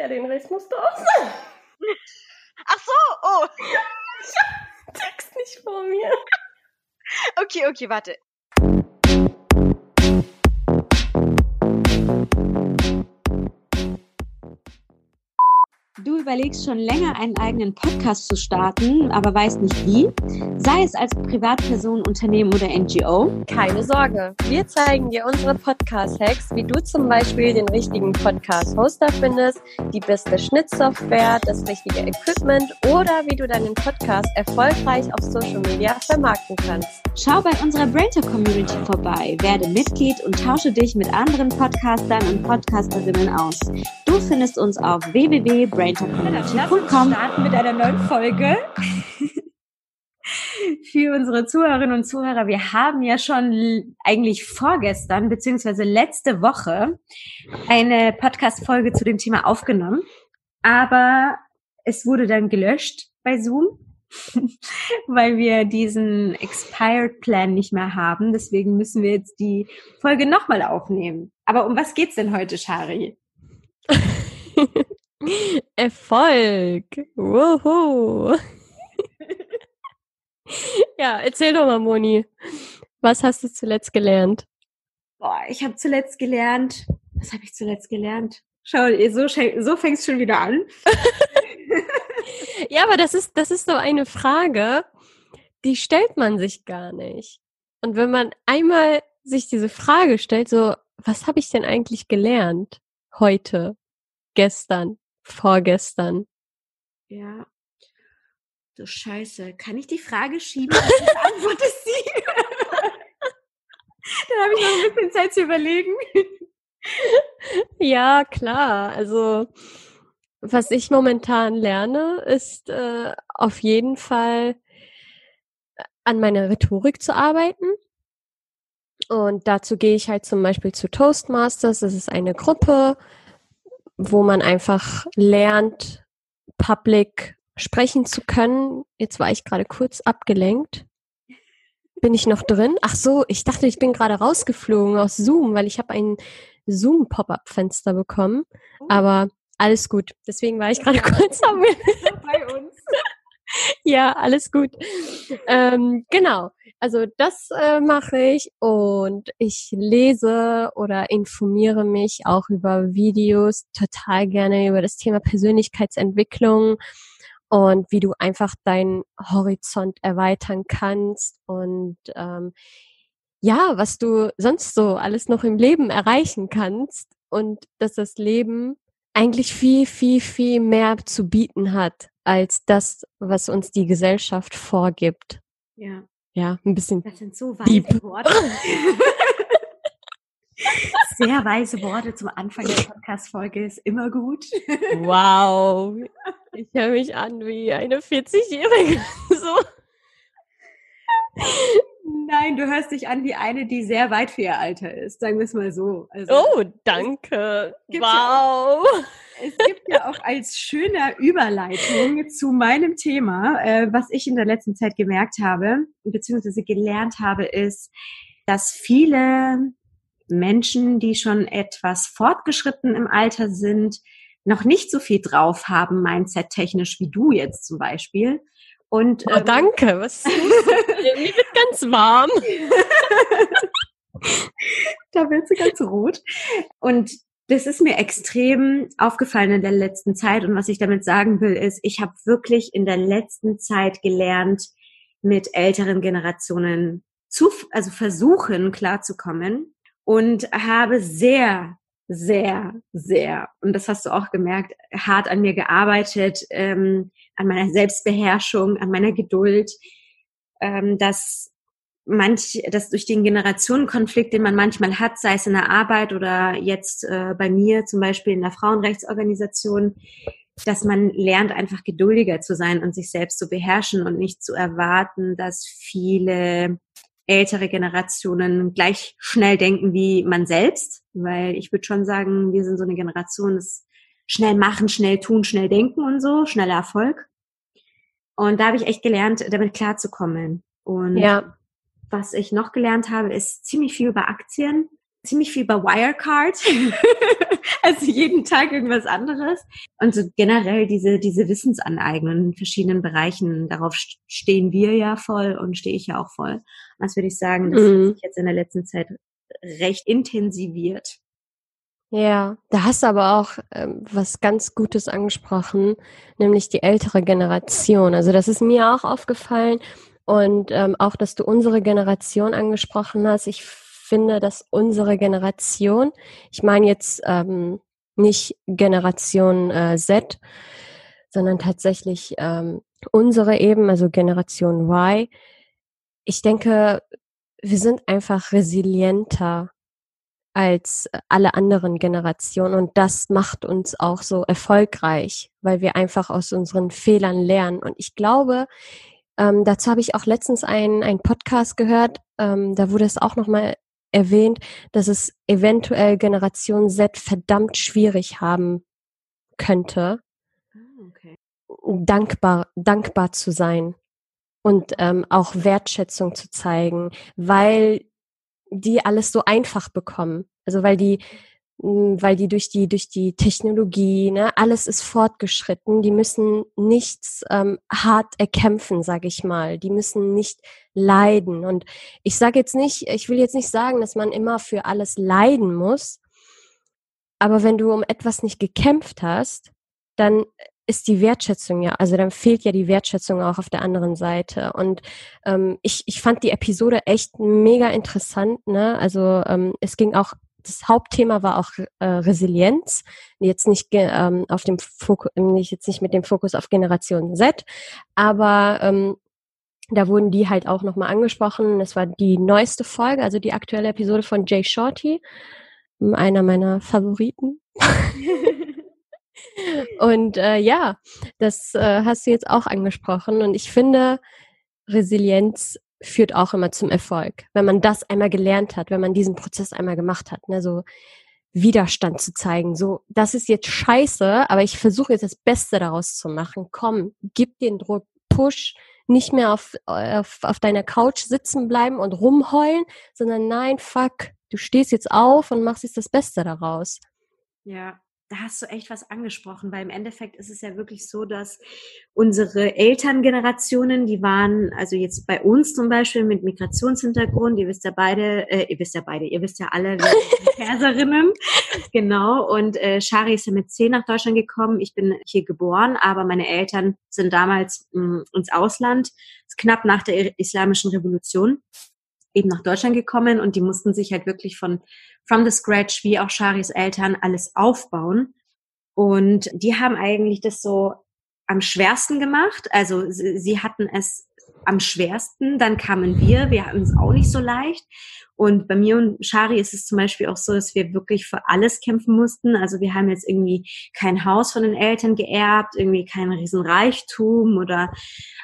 Ja, den Rest musst du auch sagen. Ach so, oh. Ich hab den Text nicht vor mir. Okay, okay, warte. Du überlegst schon länger, einen eigenen Podcast zu starten, aber weißt nicht wie? Sei es als Privatperson, Unternehmen oder NGO. Keine Sorge, wir zeigen dir unsere Podcast-Hacks, wie du zum Beispiel den richtigen Podcast-Hoster findest, die beste Schnittsoftware, das richtige Equipment oder wie du deinen Podcast erfolgreich auf Social Media vermarkten kannst. Schau bei unserer Brainter Community vorbei, werde Mitglied und tausche dich mit anderen Podcastern und Podcasterinnen aus. Du findest uns auf www.braintercommunity.com. starten mit einer neuen Folge. Für unsere Zuhörerinnen und Zuhörer, wir haben ja schon eigentlich vorgestern beziehungsweise letzte Woche eine Podcast-Folge zu dem Thema aufgenommen, aber es wurde dann gelöscht bei Zoom, weil wir diesen Expired Plan nicht mehr haben. Deswegen müssen wir jetzt die Folge nochmal aufnehmen. Aber um was geht's denn heute, Shari? Erfolg. Wuhu. ja, erzähl doch mal, Moni. Was hast du zuletzt gelernt? Boah, ich habe zuletzt gelernt. Was habe ich zuletzt gelernt? Schau, so, so fängst schon wieder an. ja, aber das ist, das ist so eine Frage, die stellt man sich gar nicht. Und wenn man einmal sich diese Frage stellt, so, was habe ich denn eigentlich gelernt heute, gestern, vorgestern? Ja. So scheiße. Kann ich die Frage schieben? Ich antworte sie. Dann habe ich noch ein bisschen Zeit zu überlegen. Ja, klar. Also, was ich momentan lerne, ist äh, auf jeden Fall äh, an meiner Rhetorik zu arbeiten. Und dazu gehe ich halt zum Beispiel zu Toastmasters. Das ist eine Gruppe, wo man einfach lernt, public sprechen zu können. Jetzt war ich gerade kurz abgelenkt. Bin ich noch drin? Ach so, ich dachte, ich bin gerade rausgeflogen aus Zoom, weil ich habe ein Zoom-Pop-up-Fenster bekommen. Oh. Aber alles gut. Deswegen war ich gerade kurz bei uns. ja, alles gut. Ähm, genau. Also das äh, mache ich und ich lese oder informiere mich auch über Videos total gerne über das Thema Persönlichkeitsentwicklung und wie du einfach deinen Horizont erweitern kannst und ähm, ja, was du sonst so alles noch im Leben erreichen kannst und dass das Leben eigentlich viel, viel, viel mehr zu bieten hat als das, was uns die Gesellschaft vorgibt. Ja. Ja, ein bisschen. Das sind so weise deep. Worte. Sehr weise Worte zum Anfang der Podcast-Folge ist immer gut. Wow. Ich höre mich an wie eine 40-Jährige. So. Nein, du hörst dich an wie eine, die sehr weit für ihr Alter ist, sagen wir es mal so. Also, oh, danke. Wow. Ja es gibt ja auch als schöner Überleitung zu meinem Thema, äh, was ich in der letzten Zeit gemerkt habe, beziehungsweise gelernt habe, ist, dass viele Menschen, die schon etwas fortgeschritten im Alter sind, noch nicht so viel drauf haben, mindset-technisch wie du jetzt zum Beispiel. Und, oh, ähm, danke. Was Mir wird ganz warm. da wird sie ganz rot. Und das ist mir extrem aufgefallen in der letzten Zeit. Und was ich damit sagen will, ist, ich habe wirklich in der letzten Zeit gelernt, mit älteren Generationen zu, also versuchen klarzukommen und habe sehr, sehr, sehr, und das hast du auch gemerkt, hart an mir gearbeitet, ähm, an meiner Selbstbeherrschung, an meiner Geduld, ähm, dass manch, dass durch den Generationenkonflikt, den man manchmal hat, sei es in der Arbeit oder jetzt äh, bei mir zum Beispiel in der Frauenrechtsorganisation, dass man lernt, einfach geduldiger zu sein und sich selbst zu beherrschen und nicht zu erwarten, dass viele ältere Generationen gleich schnell denken wie man selbst, weil ich würde schon sagen, wir sind so eine Generation, das schnell machen, schnell tun, schnell denken und so, schneller Erfolg. Und da habe ich echt gelernt, damit klarzukommen. Und ja was ich noch gelernt habe, ist ziemlich viel über Aktien. ziemlich viel bei Wirecard. also jeden Tag irgendwas anderes. Und so generell diese, diese Wissensaneignung in verschiedenen Bereichen, darauf stehen wir ja voll und stehe ich ja auch voll. Das würde ich sagen, das mhm. hat sich jetzt in der letzten Zeit recht intensiviert. Ja, da hast du aber auch ähm, was ganz Gutes angesprochen, nämlich die ältere Generation. Also das ist mir auch aufgefallen und ähm, auch, dass du unsere Generation angesprochen hast. Ich finde, dass unsere Generation, ich meine jetzt ähm, nicht Generation äh, Z, sondern tatsächlich ähm, unsere eben, also Generation Y. Ich denke, wir sind einfach resilienter als alle anderen Generationen und das macht uns auch so erfolgreich, weil wir einfach aus unseren Fehlern lernen. Und ich glaube, ähm, dazu habe ich auch letztens einen, einen Podcast gehört, ähm, da wurde es auch nochmal erwähnt, dass es eventuell Generation Z verdammt schwierig haben könnte, ah, okay. dankbar, dankbar zu sein und ähm, auch Wertschätzung zu zeigen, weil die alles so einfach bekommen. Also weil die, hm, weil die durch die durch die Technologie, ne, alles ist fortgeschritten. Die müssen nichts ähm, hart erkämpfen, sage ich mal. Die müssen nicht leiden. Und ich sage jetzt nicht, ich will jetzt nicht sagen, dass man immer für alles leiden muss. Aber wenn du um etwas nicht gekämpft hast, dann ist die Wertschätzung ja, also dann fehlt ja die Wertschätzung auch auf der anderen Seite. Und ähm, ich, ich fand die Episode echt mega interessant. Ne? Also ähm, es ging auch, das Hauptthema war auch äh, Resilienz. Jetzt nicht ähm, auf dem Fokus, nicht jetzt nicht mit dem Fokus auf Generation Z, aber ähm, da wurden die halt auch nochmal angesprochen. Das war die neueste Folge, also die aktuelle Episode von Jay Shorty, einer meiner Favoriten. Und äh, ja, das äh, hast du jetzt auch angesprochen. Und ich finde, Resilienz führt auch immer zum Erfolg. Wenn man das einmal gelernt hat, wenn man diesen Prozess einmal gemacht hat, ne, so Widerstand zu zeigen, so, das ist jetzt scheiße, aber ich versuche jetzt das Beste daraus zu machen. Komm, gib den Druck, push, nicht mehr auf, auf, auf deiner Couch sitzen bleiben und rumheulen, sondern nein, fuck, du stehst jetzt auf und machst jetzt das Beste daraus. Ja, da hast du echt was angesprochen, weil im Endeffekt ist es ja wirklich so, dass unsere Elterngenerationen, die waren, also jetzt bei uns zum Beispiel mit Migrationshintergrund, ihr wisst ja beide, äh, ihr wisst ja beide, ihr wisst ja alle, wir sind Perserinnen, genau, und äh, Shari ist ja mit zehn nach Deutschland gekommen, ich bin hier geboren, aber meine Eltern sind damals mh, mm, ins Ausland, knapp nach der islamischen Revolution eben nach Deutschland gekommen und die mussten sich halt wirklich von from the scratch, wie auch Sharis Eltern, alles aufbauen. Und die haben eigentlich das so am schwersten gemacht. Also sie, sie hatten es am schwersten. Dann kamen wir, wir hatten es auch nicht so leicht. Und bei mir und Shari ist es zum Beispiel auch so, dass wir wirklich für alles kämpfen mussten. Also wir haben jetzt irgendwie kein Haus von den Eltern geerbt, irgendwie kein Riesenreichtum oder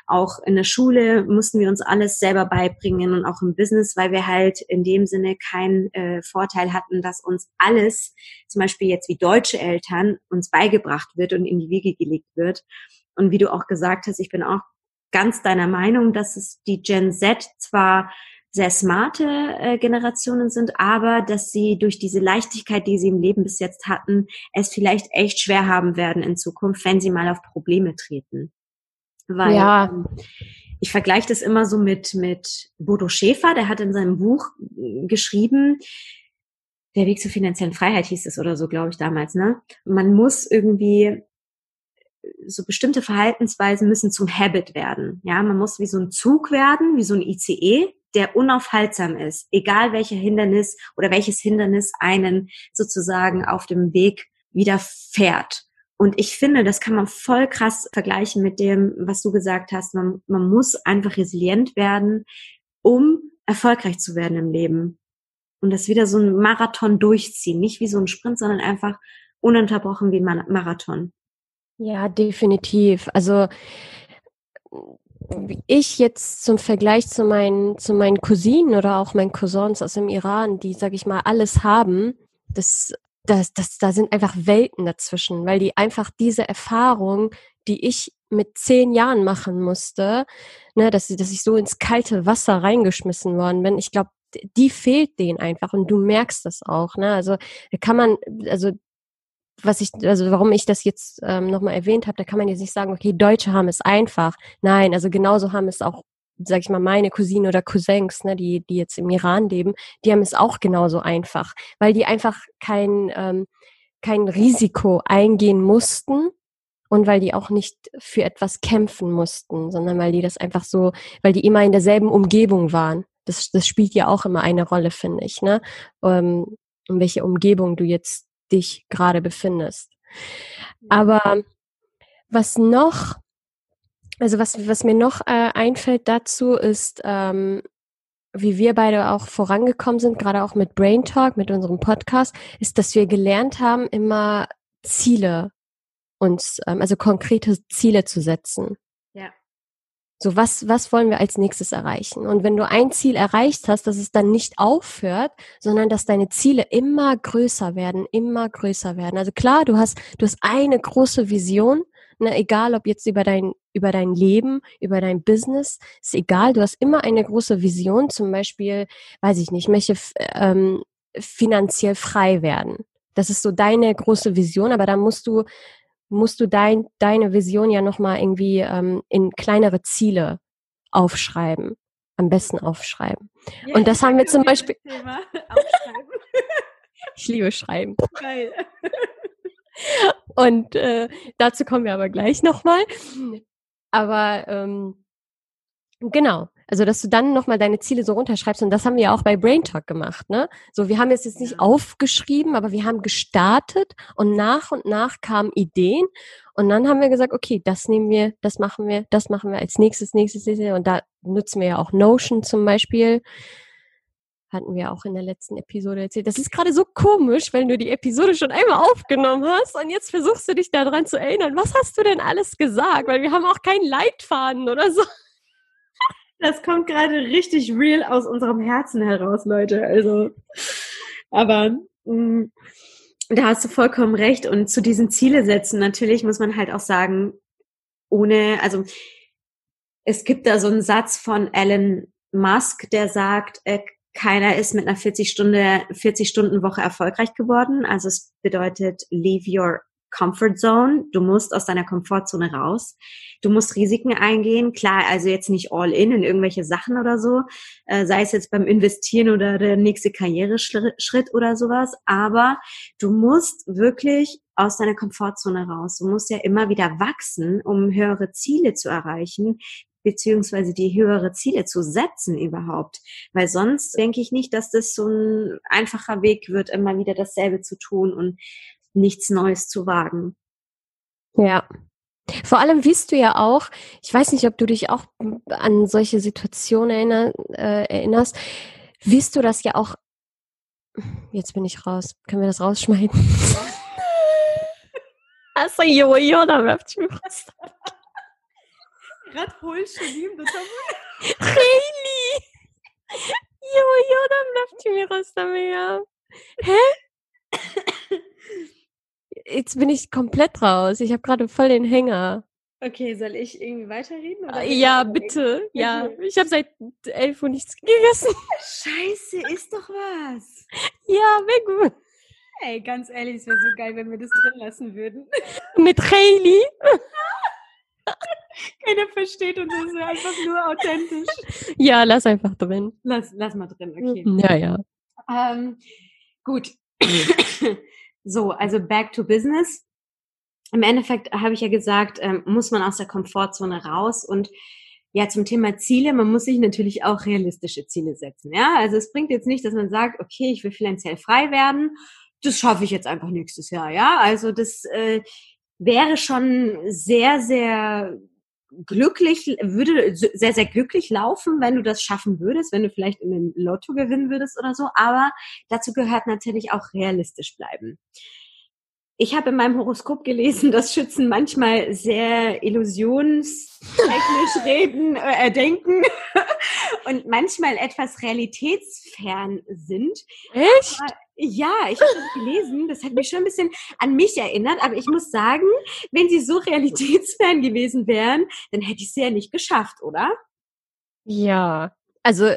auch in der Schule mussten wir uns alles selber beibringen und auch im Business, weil wir halt in dem Sinne keinen äh, Vorteil hatten, dass uns alles, zum Beispiel jetzt wie deutsche Eltern, uns beigebracht wird und in die Wiege gelegt wird. Und wie du auch gesagt hast, ich bin auch ganz deiner Meinung, dass es die Gen Z zwar sehr smarte äh, Generationen sind, aber dass sie durch diese Leichtigkeit, die sie im Leben bis jetzt hatten, es vielleicht echt schwer haben werden in Zukunft, wenn sie mal auf Probleme treten. Weil ja. ähm, ich vergleiche das immer so mit, mit Bodo Schäfer, der hat in seinem Buch äh, geschrieben, der Weg zur finanziellen Freiheit hieß es oder so, glaube ich, damals, ne? Man muss irgendwie so bestimmte Verhaltensweisen müssen zum Habit werden. Ja, man muss wie so ein Zug werden, wie so ein ICE, der unaufhaltsam ist, egal welcher Hindernis oder welches Hindernis einen sozusagen auf dem Weg wieder fährt. Und ich finde, das kann man voll krass vergleichen mit dem, was du gesagt hast. Man, man muss einfach resilient werden, um erfolgreich zu werden im Leben. Und das wieder so ein Marathon durchziehen. Nicht wie so ein Sprint, sondern einfach ununterbrochen wie ein Marathon. Ja, definitiv. Also ich jetzt zum Vergleich zu meinen, zu meinen Cousinen oder auch meinen Cousins aus dem Iran, die, sag ich mal, alles haben, das, das, das, da sind einfach Welten dazwischen, weil die einfach diese Erfahrung, die ich mit zehn Jahren machen musste, ne, dass, dass ich so ins kalte Wasser reingeschmissen worden bin. Ich glaube, die fehlt denen einfach und du merkst das auch. Ne? Also da kann man, also was ich, also warum ich das jetzt ähm, nochmal erwähnt habe, da kann man jetzt nicht sagen, okay, Deutsche haben es einfach. Nein, also genauso haben es auch, sag ich mal, meine Cousinen oder Cousins, ne, die, die jetzt im Iran leben, die haben es auch genauso einfach, weil die einfach kein, ähm, kein Risiko eingehen mussten und weil die auch nicht für etwas kämpfen mussten, sondern weil die das einfach so, weil die immer in derselben Umgebung waren. Das, das spielt ja auch immer eine Rolle, finde ich, ne? Ähm, in welche Umgebung du jetzt dich gerade befindest. Aber was noch, also was, was mir noch äh, einfällt dazu ist, ähm, wie wir beide auch vorangekommen sind, gerade auch mit Brain Talk, mit unserem Podcast, ist, dass wir gelernt haben, immer Ziele uns, ähm, also konkrete Ziele zu setzen. So, was, was wollen wir als nächstes erreichen? Und wenn du ein Ziel erreicht hast, dass es dann nicht aufhört, sondern dass deine Ziele immer größer werden, immer größer werden. Also klar, du hast, du hast eine große Vision, ne, egal ob jetzt über dein, über dein Leben, über dein Business, ist egal, du hast immer eine große Vision, zum Beispiel, weiß ich nicht, ich möchte ähm, finanziell frei werden. Das ist so deine große Vision, aber da musst du musst du dein, deine Vision ja nochmal irgendwie ähm, in kleinere Ziele aufschreiben. Am besten aufschreiben. Ja, und das haben wir zum Beispiel. ich liebe Schreiben. Geil. Und äh, dazu kommen wir aber gleich nochmal. Aber ähm, genau, also, dass du dann nochmal deine Ziele so runterschreibst. Und das haben wir ja auch bei Brain Talk gemacht, ne? So, wir haben es jetzt nicht aufgeschrieben, aber wir haben gestartet und nach und nach kamen Ideen. Und dann haben wir gesagt, okay, das nehmen wir, das machen wir, das machen wir als nächstes, nächstes, nächstes. Und da nutzen wir ja auch Notion zum Beispiel. Hatten wir auch in der letzten Episode erzählt. Das ist gerade so komisch, wenn du die Episode schon einmal aufgenommen hast und jetzt versuchst du dich daran zu erinnern. Was hast du denn alles gesagt? Weil wir haben auch keinen Leitfaden oder so. Das kommt gerade richtig real aus unserem Herzen heraus, Leute. Also, aber mh, mm, da hast du vollkommen recht. Und zu diesen Ziele setzen, natürlich muss man halt auch sagen, ohne, also es gibt da so einen Satz von Elon Musk, der sagt, äh, keiner ist mit einer 40 Stunde, 40 Stunden Woche erfolgreich geworden. Also es bedeutet, leave your Comfort Zone. Du musst aus deiner Komfortzone raus. Du musst Risiken eingehen. Klar, also jetzt nicht all in in irgendwelche Sachen oder so, äh, sei es jetzt beim Investieren oder der nächste Karriereschritt oder sowas. Aber du musst wirklich aus deiner Komfortzone raus. Du musst ja immer wieder wachsen, um höhere Ziele zu erreichen, beziehungsweise die höhere Ziele zu setzen überhaupt. Weil sonst denke ich nicht, dass das so ein einfacher Weg wird, immer wieder dasselbe zu tun und nichts Neues zu wagen. Ja. Vor allem wiest du ja auch, ich weiß nicht, ob du dich auch an solche Situationen erinner, äh, erinnerst, wiest du das ja auch, jetzt bin ich raus, können wir das rausschneiden? Jo, jo, da läuft mir was. Rat hol Shalim, das haben Really? Jo, jo, da läuft mir was damit. Hä? Jetzt bin ich komplett raus. Ich habe gerade voll den Hänger. Okay, soll ich irgendwie weiterreden? Oder äh, ja, bitte. Ja, ich habe seit elf Uhr nichts gegessen. Scheiße, ist doch was. Ja, wäre gut. Ey, ganz ehrlich, es wäre so geil, wenn wir das drin lassen würden. Mit Hailey. Keiner versteht uns, es ist einfach nur authentisch. Ja, lass einfach drin. Lass, lass mal drin, okay. Ja, ja. Ähm, gut. So, also back to business. Im Endeffekt habe ich ja gesagt, ähm, muss man aus der Komfortzone raus und ja, zum Thema Ziele, man muss sich natürlich auch realistische Ziele setzen. Ja, also es bringt jetzt nicht, dass man sagt, okay, ich will finanziell frei werden, das schaffe ich jetzt einfach nächstes Jahr. Ja, also das äh, wäre schon sehr, sehr glücklich, würde sehr, sehr glücklich laufen, wenn du das schaffen würdest, wenn du vielleicht in den Lotto gewinnen würdest oder so. Aber dazu gehört natürlich auch realistisch bleiben. Ich habe in meinem Horoskop gelesen, dass Schützen manchmal sehr illusionstechnisch reden, äh, denken und manchmal etwas realitätsfern sind. Echt? Aber ja, ich habe das gelesen. Das hat mich schon ein bisschen an mich erinnert. Aber ich muss sagen, wenn sie so realitätsfern gewesen wären, dann hätte ich es ja nicht geschafft, oder? Ja, also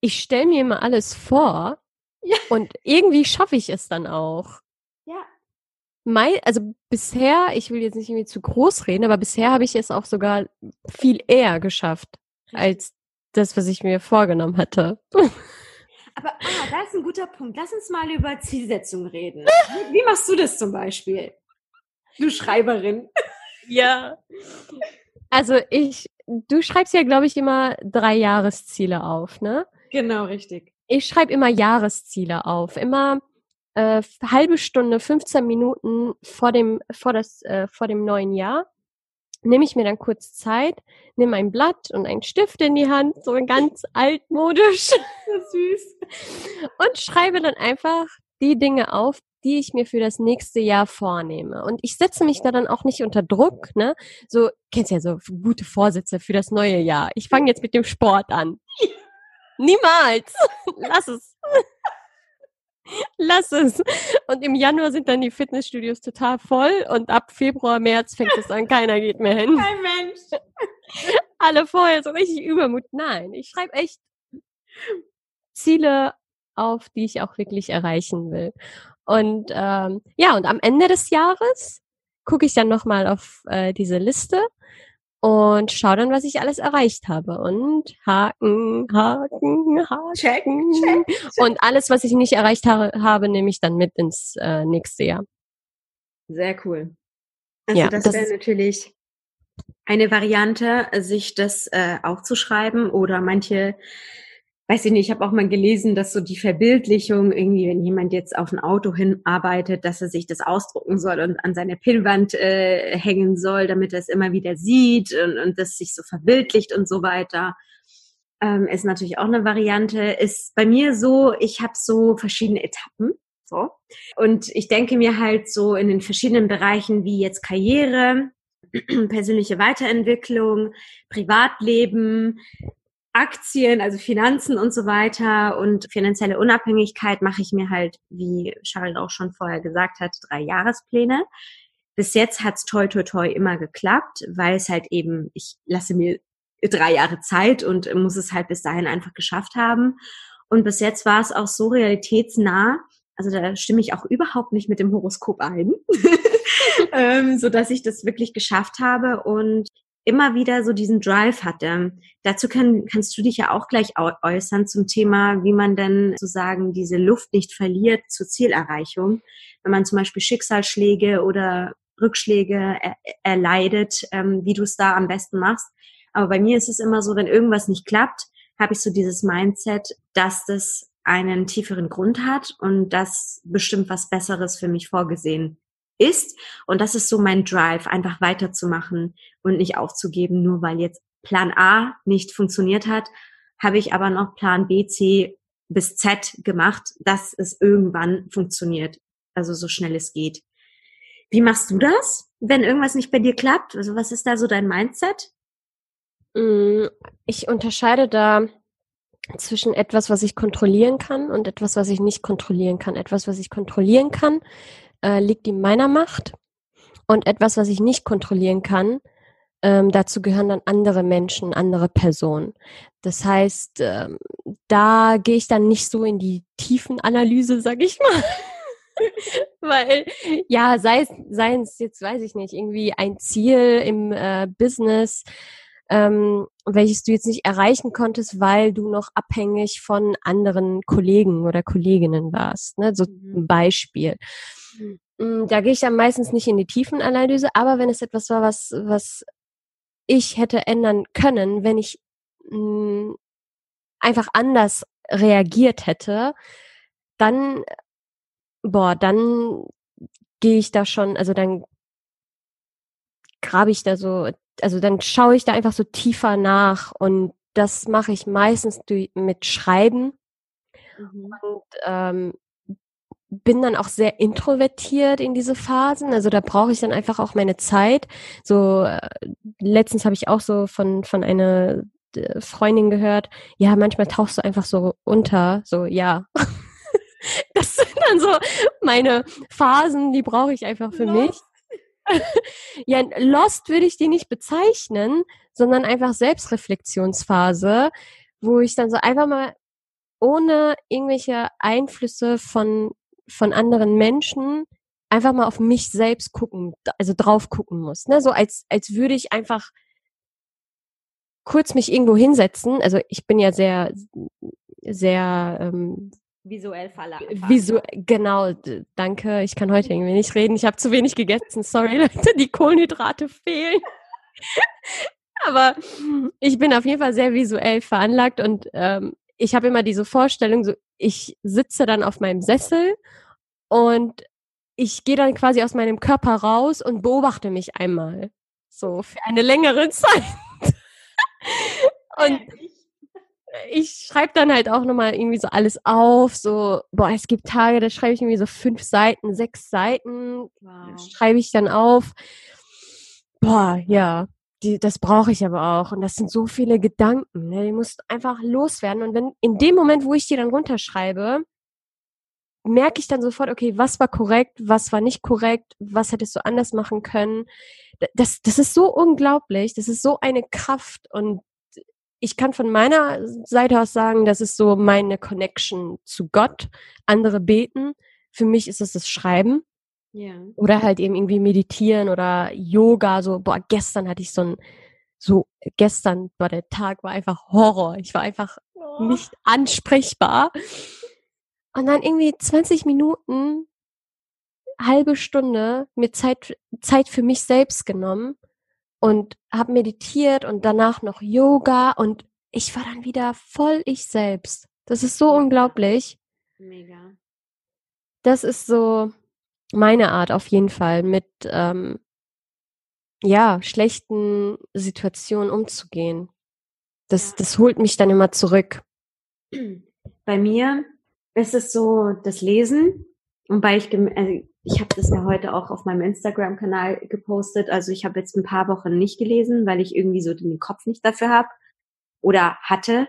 ich stelle mir immer alles vor Ja. und irgendwie schaffe ich es dann auch. Ja. Mei, also bisher, ich will jetzt nicht irgendwie zu groß reden, aber bisher habe ich es auch sogar viel eher geschafft als das, was ich mir vorgenommen hatte. Aber ah, da ist ein guter Punkt. Lass uns mal über Zielsetzung reden. Wie, wie machst du das zum Beispiel? Du Schreiberin. Ja. Also ich, du schreibst ja, glaube ich, immer drei Jahresziele auf, ne? Genau, richtig. Ich schreibe immer Jahresziele auf. Immer äh, halbe Stunde, 15 Minuten vor dem, vor das, äh, vor dem neuen Jahr. Nehme ich mir dann kurz Zeit, nehme ein Blatt und einen Stift in die Hand, so ganz altmodisch. Süß. und schreibe dann einfach die Dinge auf, die ich mir für das nächste Jahr vornehme. Und ich setze mich da dann auch nicht unter Druck, ne? So, kennst ja so gute Vorsätze für das neue Jahr. Ich fange jetzt mit dem Sport an. Niemals. Lass es. Lass es. Und im Januar sind dann die Fitnessstudios total voll und ab Februar, März fängt es an, keiner geht mehr hin. Kein Mensch. Alle vorher so richtig Übermut. Nein, ich schreibe echt Ziele auf, die ich auch wirklich erreichen will. Und ähm, ja, und am Ende des Jahres gucke ich dann nochmal auf äh, diese Liste und schaue dann, was ich alles erreicht habe. Und Haken, Haken, Haken. Check, check. Und alles, was ich nicht erreicht ha habe, nehme ich dann mit ins äh, nächste Jahr. Sehr cool. Also Ja, das, das wäre natürlich eine Variante, sich das äh, aufzuschreiben oder manche, weiß ich nicht, ich habe auch mal gelesen, dass so die Verbildlichung irgendwie, wenn jemand jetzt auf ein Auto hinarbeitet, dass er sich das ausdrucken soll und an seine Pinnwand äh, hängen soll, damit er es immer wieder sieht und, und das sich so verbildlicht und so weiter. Ähm, ist natürlich auch eine Variante. Ist bei mir so, ich habe so verschiedene Etappen. So. Und ich denke mir halt so in den verschiedenen Bereichen wie jetzt Karriere, persönliche Weiterentwicklung, Privatleben, Aktien, also Finanzen und so weiter und finanzielle Unabhängigkeit mache ich mir halt, wie Charles auch schon vorher gesagt hat, drei Jahrespläne. Bis jetzt hat's toi toi toi immer geklappt, weil es halt eben, ich lasse mir drei Jahre Zeit und muss es halt bis dahin einfach geschafft haben. Und bis jetzt war es auch so realitätsnah, also da stimme ich auch überhaupt nicht mit dem Horoskop ein, ähm, so dass ich das wirklich geschafft habe und immer wieder so diesen Drive hatte. Dazu kann, kannst du dich ja auch gleich äu- äußern zum Thema, wie man denn sozusagen diese Luft nicht verliert zur Zielerreichung. Wenn man zum Beispiel Schicksalsschläge oder Rückschläge er, erleidet, ähm, wie du es da am besten machst. Aber bei mir ist es immer so, wenn irgendwas nicht klappt, habe ich so dieses Mindset, dass das einen tieferen Grund hat und dass bestimmt was Besseres für mich vorgesehen ist. Und das ist so mein Drive, einfach weiterzumachen und nicht aufzugeben, nur weil jetzt Plan A nicht funktioniert hat, habe ich aber noch Plan B, C bis Z gemacht, dass es irgendwann funktioniert. Also so schnell es geht. Wie machst du das, wenn irgendwas nicht bei dir klappt? Also was ist da so dein Mindset? Mm, Ich unterscheide da zwischen etwas, was ich kontrollieren kann und etwas, was ich nicht kontrollieren kann. Etwas, was ich kontrollieren kann, äh, liegt in meiner Macht. Und etwas, was ich nicht kontrollieren kann, ähm, dazu gehören dann andere Menschen, andere Personen. Das heißt, ähm, da gehe ich dann nicht so in die Tiefenanalyse, sag ich mal. Weil, ja, sei es, sei es jetzt, weiß ich nicht, irgendwie ein Ziel im äh, Business, ähm, welches du jetzt nicht erreichen konntest, weil du noch abhängig von anderen Kollegen oder Kolleginnen warst. Ne? So Mhm. ein Beispiel. Mm, Da gehe ich dann meistens nicht in die Tiefenanalyse, aber wenn es etwas war, was, was ich hätte ändern können, wenn ich mh, einfach anders reagiert hätte, dann, boah, dann gehe ich da schon, also dann grabe ich da so, also dann schaue ich da einfach so tiefer nach und das mache ich meistens mit Schreiben und ähm, bin dann auch sehr introvertiert in diese Phasen. Also da brauche ich dann einfach auch meine Zeit. So äh, letztens habe ich auch so von von einer äh, Freundin gehört. Ja, manchmal tauchst du einfach so unter. So ja. das sind dann so meine Phasen, die brauche ich einfach für mich. ja, Lost würde ich die nicht bezeichnen, sondern einfach Selbstreflexionsphase, wo ich dann so einfach mal ohne irgendwelche Einflüsse von, von anderen Menschen einfach mal auf mich selbst gucken, also drauf gucken muss. Ne? So als, als würde ich einfach kurz mich irgendwo hinsetzen. Also ich bin ja sehr, sehr ähm, Visuell veranlagt. Visu genau, d- danke. Ich kann heute irgendwie nicht reden. Ich habe zu wenig gegessen. Sorry, Leute, die Kohlenhydrate fehlen. Aber ich bin auf jeden Fall sehr visuell veranlagt und ähm, ich habe immer diese Vorstellung, so ich sitze dann auf meinem Sessel und ich gehe dann quasi aus meinem Körper raus und beobachte mich einmal. So für eine längere Zeit. und ich schreibe dann halt auch nochmal irgendwie so alles auf. So, boah, es gibt Tage, da schreibe ich irgendwie so fünf Seiten, sechs Seiten, Wow. schreibe ich dann auf. Boah, ja, die, das brauche ich aber auch. Und das sind so viele Gedanken, ne? die musst einfach loswerden. Und wenn in dem Moment, wo ich die dann runterschreibe, merke ich dann sofort, okay, was war korrekt, was war nicht korrekt, was hättest du anders machen können. Das, das ist so unglaublich, das ist so eine Kraft und ich kann von meiner Seite aus sagen, das ist so meine Connection zu Gott. Andere beten. Für mich ist es das Schreiben Ja. oder halt eben irgendwie meditieren oder Yoga. So, boah, gestern hatte ich so ein, so, gestern war der Tag war einfach Horror. Ich war einfach nicht ansprechbar. Und dann irgendwie 20 Minuten, halbe Stunde mir Zeit, Zeit für mich selbst genommen und habe meditiert und danach noch Yoga und ich war dann wieder voll ich selbst. Das ist so unglaublich. Mega. Das ist so meine Art auf jeden Fall, mit ähm, ja schlechten Situationen umzugehen. Das, das holt mich dann immer zurück. Bei mir ist es so das Lesen. Und weil ich, also ich habe das ja heute auch auf meinem Instagram-Kanal gepostet. Also ich habe jetzt ein paar Wochen nicht gelesen, weil ich irgendwie so den Kopf nicht dafür habe oder hatte.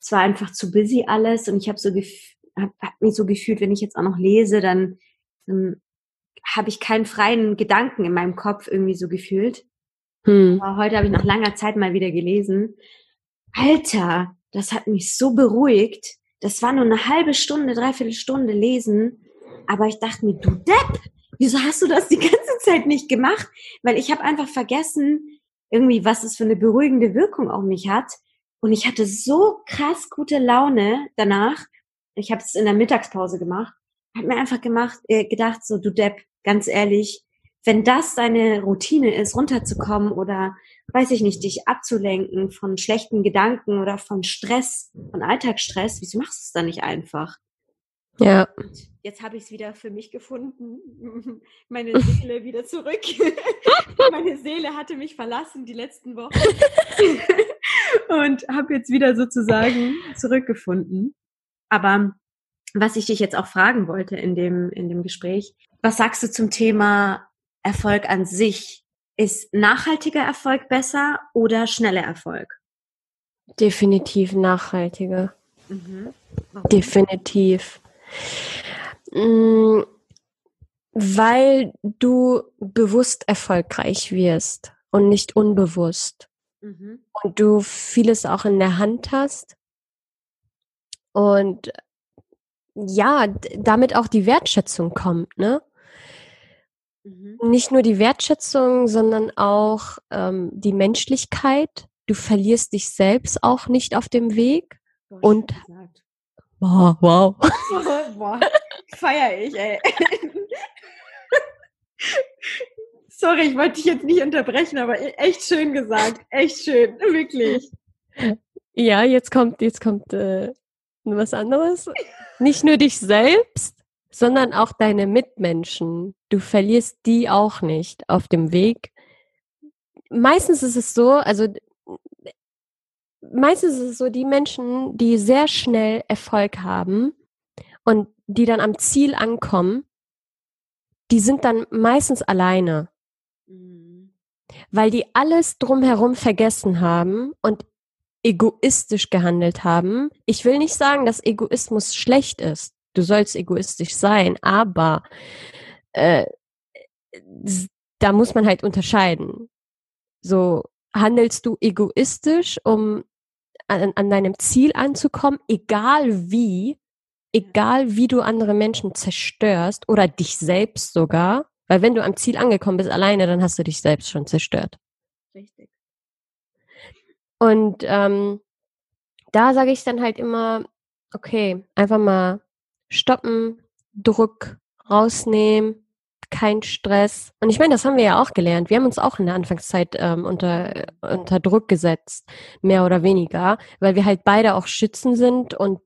Es war einfach zu busy alles und ich habe so hab, hab mich so gefühlt, wenn ich jetzt auch noch lese, dann, dann habe ich keinen freien Gedanken in meinem Kopf irgendwie so gefühlt. Hm. Aber heute habe ich nach langer Zeit mal wieder gelesen. Alter, das hat mich so beruhigt. Das war nur eine halbe Stunde, dreiviertel Stunde lesen. Aber ich dachte mir, du Depp, wieso hast du das die ganze Zeit nicht gemacht? Weil ich habe einfach vergessen, irgendwie, was es für eine beruhigende Wirkung auf mich hat. Und ich hatte so krass gute Laune danach. Ich habe es in der Mittagspause gemacht. Hab mir einfach gemacht, äh, gedacht, so du Depp, ganz ehrlich, wenn das deine Routine ist, runterzukommen oder weiß ich nicht, dich abzulenken von schlechten Gedanken oder von Stress, von Alltagsstress, wieso machst du es dann nicht einfach? Ja. Jetzt habe ich es wieder für mich gefunden, meine Seele wieder zurück. meine Seele hatte mich verlassen die letzten Wochen und habe jetzt wieder sozusagen zurückgefunden. Aber was ich dich jetzt auch fragen wollte in dem, in dem Gespräch, was sagst du zum Thema Erfolg an sich? Ist nachhaltiger Erfolg besser oder schneller Erfolg? Definitiv nachhaltiger. Mhm. Definitiv. Mm, Weil du bewusst erfolgreich wirst und nicht unbewusst. Mhm. Und du vieles auch in der Hand hast. Und ja, damit auch die Wertschätzung kommt, ne? Mhm. Nicht nur die Wertschätzung, sondern auch ähm, die Menschlichkeit. Du verlierst dich selbst auch nicht auf dem Weg. Boah, Und-. Wow, wow. Boah, feier ich, ey. Sorry, ich wollte dich jetzt nicht unterbrechen, aber e- echt schön gesagt. Echt schön, wirklich. Ja, jetzt kommt, jetzt kommt äh, was anderes. Nicht nur dich selbst, sondern auch deine Mitmenschen. Du verlierst die auch nicht auf dem Weg. Meistens ist es so, also meistens ist es so, die Menschen, die sehr schnell Erfolg haben und die dann am Ziel ankommen, die sind dann meistens alleine Mhm. weil die alles drumherum vergessen haben und egoistisch gehandelt haben. Ich will nicht sagen, dass Egoismus schlecht ist. Du sollst egoistisch sein, aber äh, da muss man halt unterscheiden. So handelst du egoistisch, um an, an deinem Ziel anzukommen, egal wie, egal wie du andere Menschen zerstörst oder dich selbst sogar, weil wenn du am Ziel angekommen bist alleine, dann hast du dich selbst schon zerstört. Richtig. Und ähm, da sage ich dann halt immer, okay, einfach mal stoppen, Druck rausnehmen, kein Stress. Und ich meine, das haben wir ja auch gelernt. Wir haben uns auch in der Anfangszeit ähm, unter, unter Druck gesetzt, mehr oder weniger, weil wir halt beide auch Schützen sind und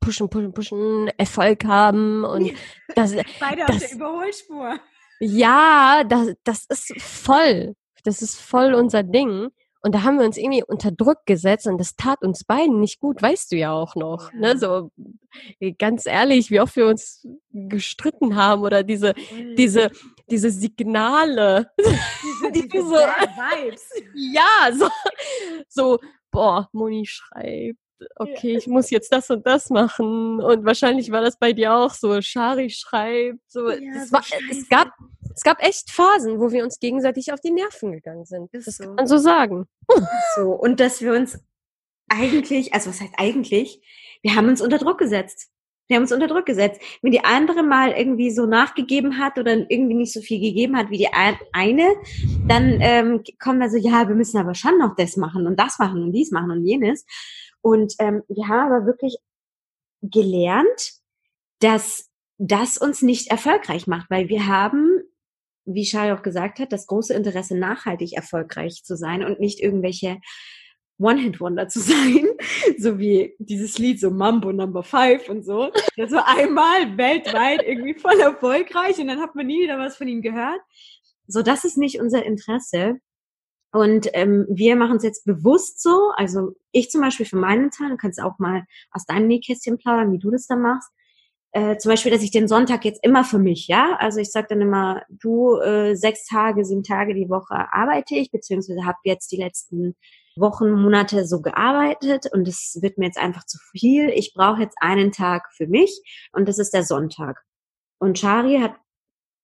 pushen, pushen, pushen, Erfolg haben und das, Beide das, auf der Überholspur. ja, das, das ist voll. Das ist voll unser Ding. Und da haben wir uns irgendwie unter Druck gesetzt und das tat uns beiden nicht gut, weißt du ja auch noch. Ja. Ne? So ganz ehrlich, wie oft wir uns gestritten haben oder diese, diese, diese Signale. diese, die diese so- Vibes. ja, so, so, boah, Moni schreibt. Okay, ich muss jetzt das und das machen. Und wahrscheinlich war das bei dir auch so. Shari schreibt. So, Ja, so war, scheiße. es gab, es gab echt Phasen, wo wir uns gegenseitig auf die Nerven gegangen sind. Ist das so. kann man so sagen. So, und dass wir uns eigentlich, also was heißt eigentlich, wir haben uns unter Druck gesetzt. Wir haben uns unter Druck gesetzt. Wenn die andere mal irgendwie so nachgegeben hat oder irgendwie nicht so viel gegeben hat wie die ein- eine, dann ähm, kommen da so, ja, wir müssen aber schon noch das machen und das machen und dies machen und jenes. Und ähm, wir haben aber wirklich gelernt, dass das uns nicht erfolgreich macht, weil wir haben, wie Shai auch gesagt hat, das große Interesse, nachhaltig erfolgreich zu sein und nicht irgendwelche One-Hit-Wonder zu sein, so wie dieses Lied, so Mambo Number Five und so. Das war einmal weltweit irgendwie voll erfolgreich und dann hat man nie wieder was von ihm gehört. So, das ist nicht unser Interesse. Und ähm, wir machen es jetzt bewusst so. Also ich zum Beispiel für meinen Teil, du kannst auch mal aus deinem Nähkästchen plaudern, wie du das dann machst. Äh, zum Beispiel, dass ich den Sonntag jetzt immer für mich, ja. Also ich sage dann immer, du äh, sechs Tage, sieben Tage die Woche arbeite ich, beziehungsweise habe jetzt die letzten Wochen, Monate so gearbeitet und es wird mir jetzt einfach zu viel. Ich brauche jetzt einen Tag für mich und das ist der Sonntag. Und Shari hat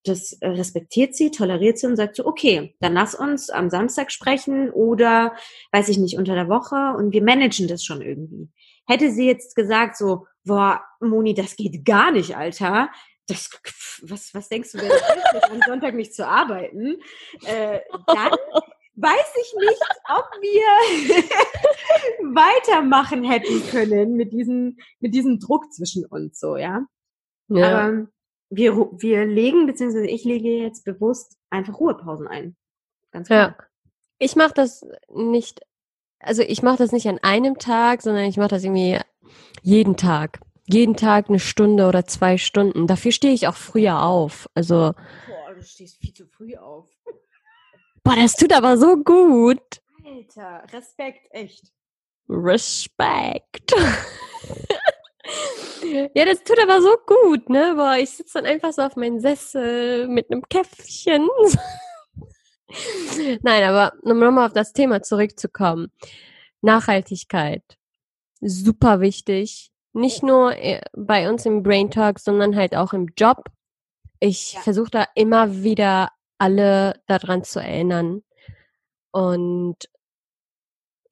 das äh, respektiert sie, toleriert sie und sagt so, okay, dann lass uns am Samstag sprechen oder, weiß ich nicht, unter der Woche und wir managen das schon irgendwie. Hätte sie jetzt gesagt so, boah, Moni, das geht gar nicht, Alter. Das, was, was denkst du, wer das ist, am Sonntag nicht zu arbeiten? Äh, dann weiß ich nicht, ob wir weitermachen hätten können mit diesem, mit diesem Druck zwischen uns, so, ja. Aber wir, wir legen, beziehungsweise ich lege jetzt bewusst einfach Ruhepausen ein. Ganz Ja. klar. Ich mache das nicht, also ich mache das nicht an einem Tag, sondern ich mache das irgendwie jeden Tag. Jeden Tag eine Stunde oder zwei Stunden. Dafür stehe ich auch früher auf. Also, Boah, du stehst viel zu früh auf. boah, das tut aber so gut. Alter, Respekt, echt. Respekt. ja, das tut aber so gut, ne? Boah, ich sitze dann einfach so auf meinem Sessel mit einem Käffchen. Nein, aber um nochmal auf das Thema zurückzukommen. Nachhaltigkeit. Super wichtig. Nicht nur äh, bei uns im Brain Talk, sondern halt auch im Job. Ich Ja. versuche da immer wieder alle daran zu erinnern. Und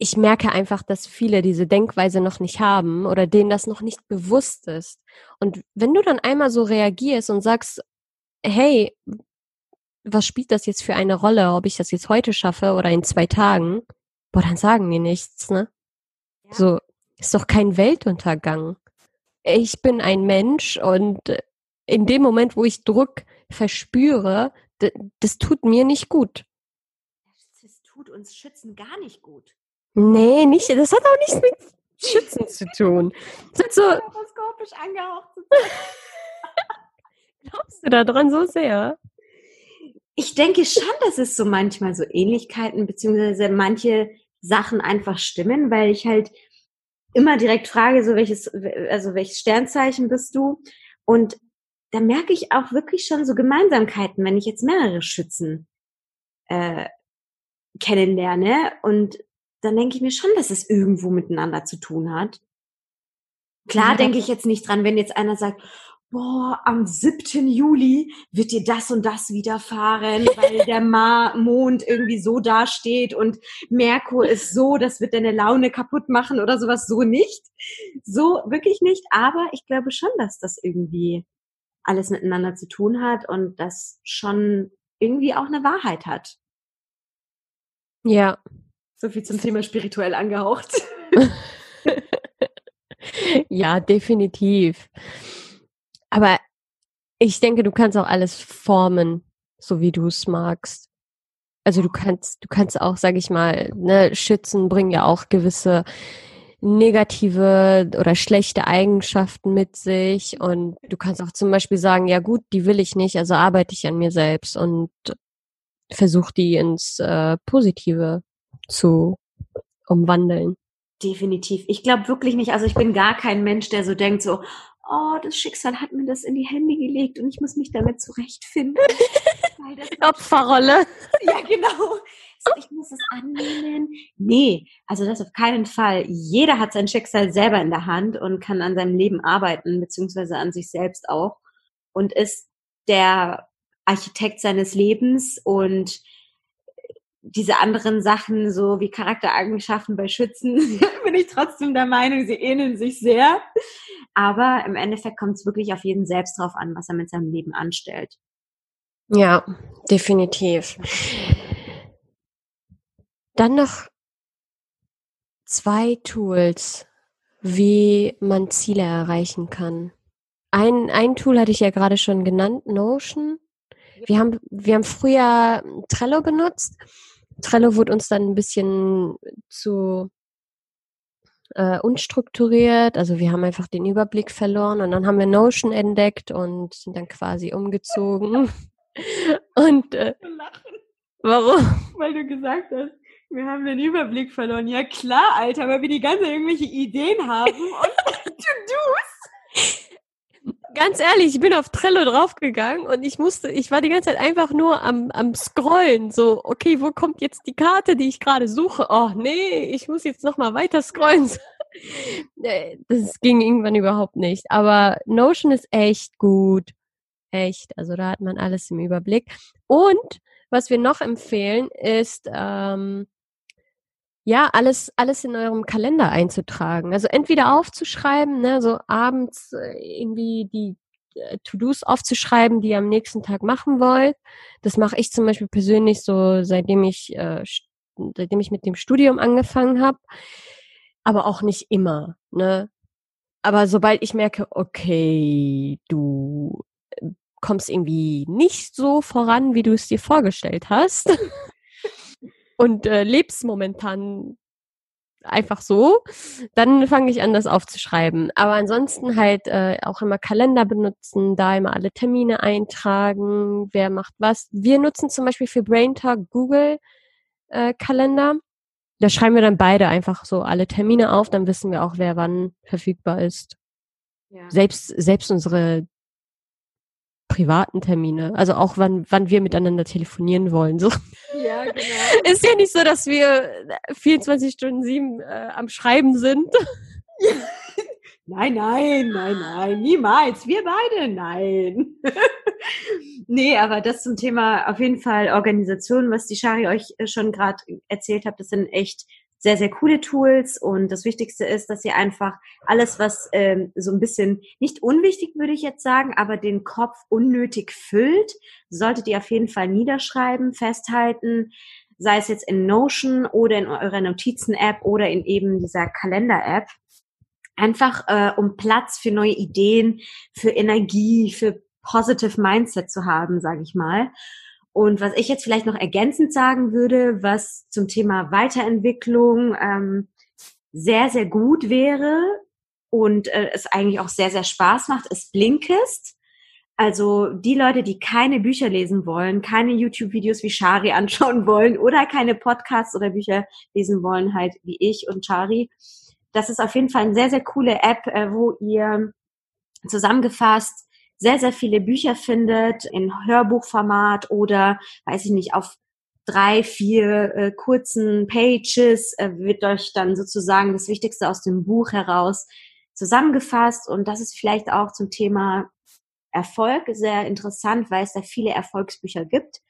ich merke einfach, dass viele diese Denkweise noch nicht haben oder denen das noch nicht bewusst ist. Und wenn du dann einmal so reagierst und sagst, hey, was spielt das jetzt für eine Rolle, ob ich das jetzt heute schaffe oder in zwei Tagen, boah, dann sagen die nichts, ne? Ja. So, ist doch kein Weltuntergang. Ich bin ein Mensch und in dem Moment, wo ich Druck verspüre, das tut mir nicht gut. Das tut uns Schützen gar nicht gut. Nee, nicht, das hat auch nichts mit Schützen zu tun. Das hat so, Horoskopisch angehaucht. glaubst du da dran so sehr? Ich denke schon, dass es so manchmal so Ähnlichkeiten beziehungsweise manche Sachen einfach stimmen, weil ich halt immer direkt frage, so welches, also welches Sternzeichen bist du? Und da merke ich auch wirklich schon so Gemeinsamkeiten, wenn ich jetzt mehrere Schützen äh, kennenlerne. Und dann denke ich mir schon, dass es irgendwo miteinander zu tun hat. Klar Ja. denke ich jetzt nicht dran, wenn jetzt einer sagt, boah, am 7. Juli wird dir das und das widerfahren, weil der Ma Mond irgendwie so dasteht und Merkur ist so, das wird deine Laune kaputt machen oder sowas so nicht. So wirklich nicht, aber ich glaube schon, dass das irgendwie alles miteinander zu tun hat und das schon irgendwie auch eine Wahrheit hat. Ja. So viel zum Thema spirituell angehaucht. ja, definitiv. Aber ich denke, du kannst auch alles formen, so wie du es magst. Also du kannst, du kannst auch, sag ich mal, ne, Schützen bringen ja auch gewisse negative oder schlechte Eigenschaften mit sich und du kannst auch zum Beispiel sagen, ja gut, die will ich nicht, also arbeite ich an mir selbst und versuche die ins äh, Positive zu umwandeln. Definitiv. Ich glaube wirklich nicht. Also ich bin gar kein Mensch, der so denkt, so, oh, das Schicksal hat mir das in die Hände gelegt und ich muss mich damit zurechtfinden. Opferrolle. Ja, genau. So, ich muss es annehmen. Nee, also das auf keinen Fall. Jeder hat sein Schicksal selber in der Hand und kann an seinem Leben arbeiten, beziehungsweise an sich selbst auch. Und ist der Architekt seines Lebens und diese anderen Sachen, so wie Charaktereigenschaften bei Schützen, bin ich trotzdem der Meinung, sie ähneln sich sehr. Aber im Endeffekt kommt es wirklich auf jeden selbst drauf an, was er mit seinem Leben anstellt. Ja, definitiv. Dann noch zwei Tools, wie man Ziele erreichen kann. Ein, ein Tool hatte ich ja gerade schon genannt, Notion. Wir haben, wir haben früher Trello benutzt Trello wurde uns dann ein bisschen zu äh, unstrukturiert. Also wir haben einfach den Überblick verloren und dann haben wir Notion entdeckt und sind dann quasi umgezogen. und äh, warum? Weil du gesagt hast, wir haben den Überblick verloren. Ja klar, Alter, weil wir die ganze irgendwelche Ideen haben und To-Dos ganz ehrlich, ich bin auf Trello draufgegangen und ich musste, ich war die ganze Zeit einfach nur am, am scrollen. So, okay, wo kommt jetzt die Karte, die ich gerade suche? Oh nee, ich muss jetzt nochmal weiter scrollen. Das ging irgendwann überhaupt nicht. Aber Notion ist echt gut. Echt. Also da hat man alles im Überblick. Und was wir noch empfehlen, ist ähm, ja, alles, alles in eurem Kalender einzutragen. Also entweder aufzuschreiben, ne, so abends äh, irgendwie die äh, To-Dos aufzuschreiben, die ihr am nächsten Tag machen wollt. Das mache ich zum Beispiel persönlich so, seitdem ich, äh, seitdem ich mit dem Studium angefangen habe. Aber auch nicht immer, ne? Aber sobald ich merke, okay, du äh, kommst irgendwie nicht so voran, wie du es dir vorgestellt hast, und äh, lebst momentan einfach so, dann fange ich an, das aufzuschreiben. Aber ansonsten halt äh, auch immer Kalender benutzen, da immer alle Termine eintragen, wer macht was. Wir nutzen zum Beispiel für Brain Talk Google äh, Kalender. Da schreiben wir dann beide einfach so alle Termine auf, dann wissen wir auch, wer wann verfügbar ist. Ja. Selbst, selbst unsere privaten Termine. Also auch wann, wann wir miteinander telefonieren wollen. So. Ja, genau. Ist ja nicht so, dass wir 24 Stunden sieben äh, am Schreiben sind. Nein, nein, nein, nein, niemals. Wir beide, nein. nee, aber das zum Thema auf jeden Fall Organisation, was die Shari euch äh, schon gerade erzählt hat, das sind echt sehr, sehr coole Tools und das Wichtigste ist, dass ihr einfach alles, was ähm, so ein bisschen nicht unwichtig, würde ich jetzt sagen, aber den Kopf unnötig füllt, solltet ihr auf jeden Fall niederschreiben, festhalten, sei es jetzt in Notion oder in eurer Notizen-App oder in eben dieser Kalender-App. Einfach äh, um Platz für neue Ideen, für Energie, für Positive Mindset zu haben, sage ich mal. Und was ich jetzt vielleicht noch ergänzend sagen würde, was zum Thema Weiterentwicklung ähm, sehr, sehr gut wäre und äh, es eigentlich auch sehr, sehr Spaß macht, ist Blinkist. Also die Leute, die keine Bücher lesen wollen, keine YouTube-Videos wie Shari anschauen wollen oder keine Podcasts oder Bücher lesen wollen, halt wie ich und Shari. Das ist auf jeden Fall eine sehr, sehr coole App, äh, wo ihr zusammengefasst sehr, sehr viele Bücher findet in Hörbuchformat oder, weiß ich nicht, auf drei, vier äh, kurzen Pages äh, wird euch dann sozusagen das Wichtigste aus dem Buch heraus zusammengefasst. Und das ist vielleicht auch zum Thema Erfolg sehr interessant, weil es da viele Erfolgsbücher gibt.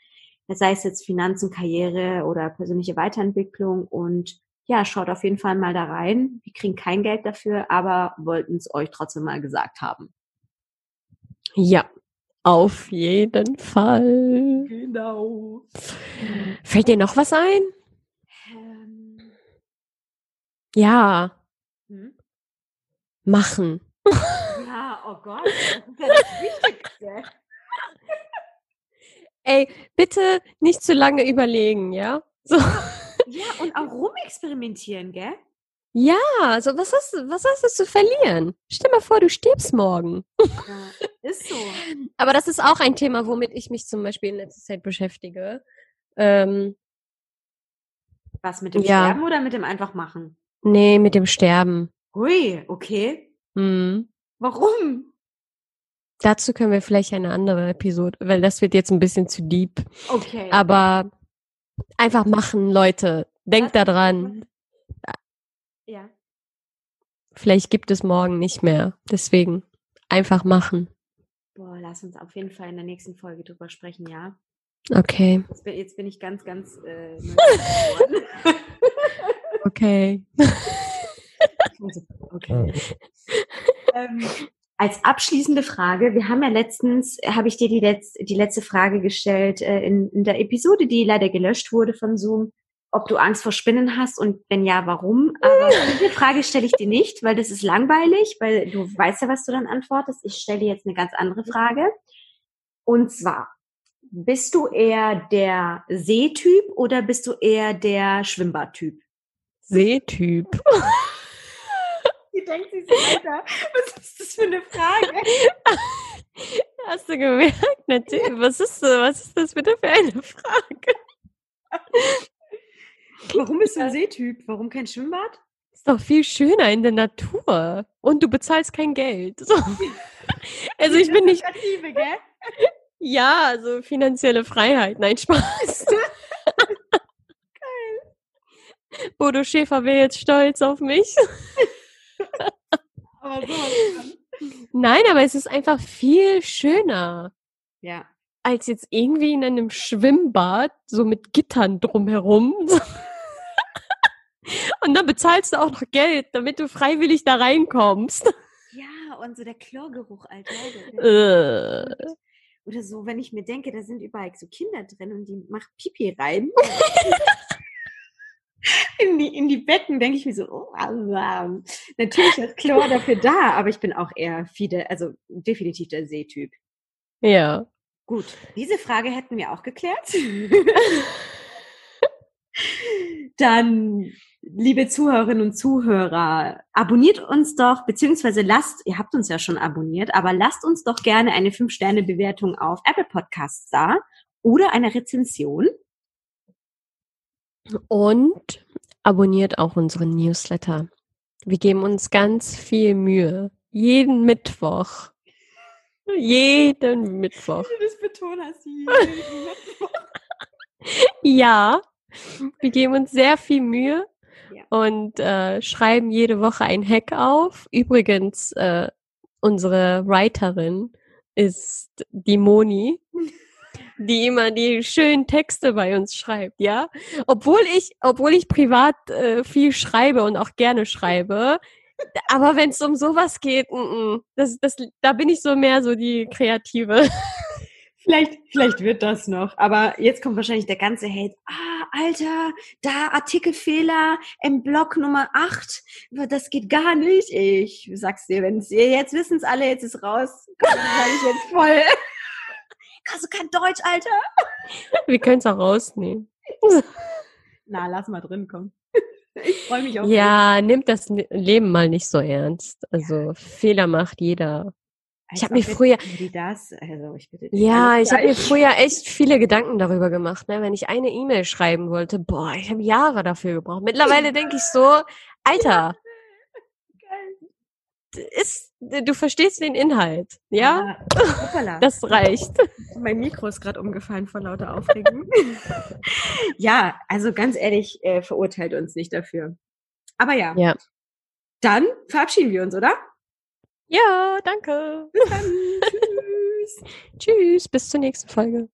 Sei es jetzt Finanzen, Karriere oder persönliche Weiterentwicklung. Und ja, schaut auf jeden Fall mal da rein. Wir kriegen kein Geld dafür, aber wollten es euch trotzdem mal gesagt haben. Ja, auf jeden Fall. Genau. Fällt dir noch was ein? Ähm, Ja, hm? machen. Ja, oh Gott, das ist ja das Wichtigste. Ey, bitte nicht zu lange überlegen, ja? So. Ja, und auch rumexperimentieren, gell? Ja, also was hast du, was hast du zu verlieren? Stell mal vor, du stirbst morgen. Ja, ist so. Aber das ist auch ein Thema, womit ich mich zum Beispiel in letzter Zeit beschäftige. Ähm, Was mit dem Ja. Sterben oder mit dem einfach machen? nee, mit dem Sterben. Hui, okay. Hm. Warum? Dazu können wir vielleicht eine andere Episode, weil das wird jetzt ein bisschen zu deep. Okay. Aber einfach machen, Leute. Denkt Was- da dran. Ja. Vielleicht gibt es morgen nicht mehr. Deswegen einfach machen. Boah, lass uns auf jeden Fall in der nächsten Folge drüber sprechen, ja? Okay, Jetzt bin, jetzt bin ich ganz, ganz äh, okay. Okay. ähm, als abschließende Frage, wir haben ja letztens, habe ich dir die, letz, die letzte Frage gestellt äh, in, in der Episode, die leider gelöscht wurde von Zoom, ob du Angst vor Spinnen hast und wenn ja, warum. Aber diese Frage stelle ich dir nicht, weil das ist langweilig, weil du weißt ja, was du dann antwortest. Ich stelle dir jetzt eine ganz andere Frage. Und zwar, bist du eher der Seetyp oder bist du eher der Schwimmbadtyp? Seetyp. Die denkt sich so, Alter, was ist das für eine Frage? Hast du gemerkt? Natürlich. Was ist, was ist das bitte für eine Frage? Warum bist du ein Seetyp? Warum kein Schwimmbad? Ist doch viel schöner in der Natur. Und du bezahlst kein Geld. So. Also ich bin nicht, ja, also finanzielle Freiheit. Nein, Spaß. Bodo Schäfer wäre jetzt stolz auf mich. Aber so. Nein, aber es ist einfach viel schöner. Ja. als jetzt irgendwie in einem Schwimmbad, so mit Gittern drumherum. Und dann bezahlst du auch noch Geld, damit du freiwillig da reinkommst. Ja, und so der Chlorgeruch, Alter. Äh, Oder so, wenn ich mir denke, da sind überall so Kinder drin und die macht Pipi rein. in, die, in die Becken denke ich mir so, oh, alarm. natürlich ist Chlor dafür da, aber ich bin auch eher Fide, also definitiv der Seetyp. ja. Gut, diese Frage hätten wir auch geklärt. Dann, liebe Zuhörerinnen und Zuhörer, abonniert uns doch, beziehungsweise lasst, ihr habt uns ja schon abonniert, aber lasst uns doch gerne eine 5-Sterne-Bewertung auf Apple Podcasts da oder eine Rezension. Und abonniert auch unseren Newsletter. Wir geben uns ganz viel Mühe. Jeden Mittwoch. Jeden Mittwoch. Das betont hast Ja, wir geben uns sehr viel Mühe Ja. und äh, schreiben jede Woche ein Hack auf. Übrigens, äh, unsere Writerin ist die Moni, die immer die schönen Texte bei uns schreibt, ja. Obwohl ich, obwohl ich privat äh, viel schreibe und auch gerne schreibe. Aber wenn es um sowas geht, mm, mm, das, das, da bin ich so mehr so die Kreative. Vielleicht, vielleicht wird das noch. Aber jetzt kommt wahrscheinlich der ganze Hate. Ah, Alter, da Artikelfehler im Block Nummer 8. Das geht gar nicht. Ich sag's dir, wenn's ihr jetzt wissen's alle, jetzt ist raus. Komm, ich jetzt voll. Kannst du kein Deutsch, Alter? Wir können es auch rausnehmen. Na, lass mal drin kommen. Ich freue mich auf Ja, nimmt das Leben mal nicht so ernst. Also Fehler macht jeder. Ich hab mir früher- das? Also, ich bitte. Ja, ich habe mir früher echt viele Gedanken darüber gemacht, ne? wenn ich eine E-Mail schreiben wollte. Boah, ich habe Jahre dafür gebraucht. Mittlerweile denke ich so, Alter, ist, du verstehst den Inhalt, ja? Hoppala. Das reicht. Mein Mikro ist gerade umgefallen vor lauter Aufregung. ja, also ganz ehrlich, äh, verurteilt uns nicht dafür. Aber ja. Ja. Dann verabschieden wir uns, oder? Ja, danke. Bis dann. Tschüss. Tschüss, bis zur nächsten Folge.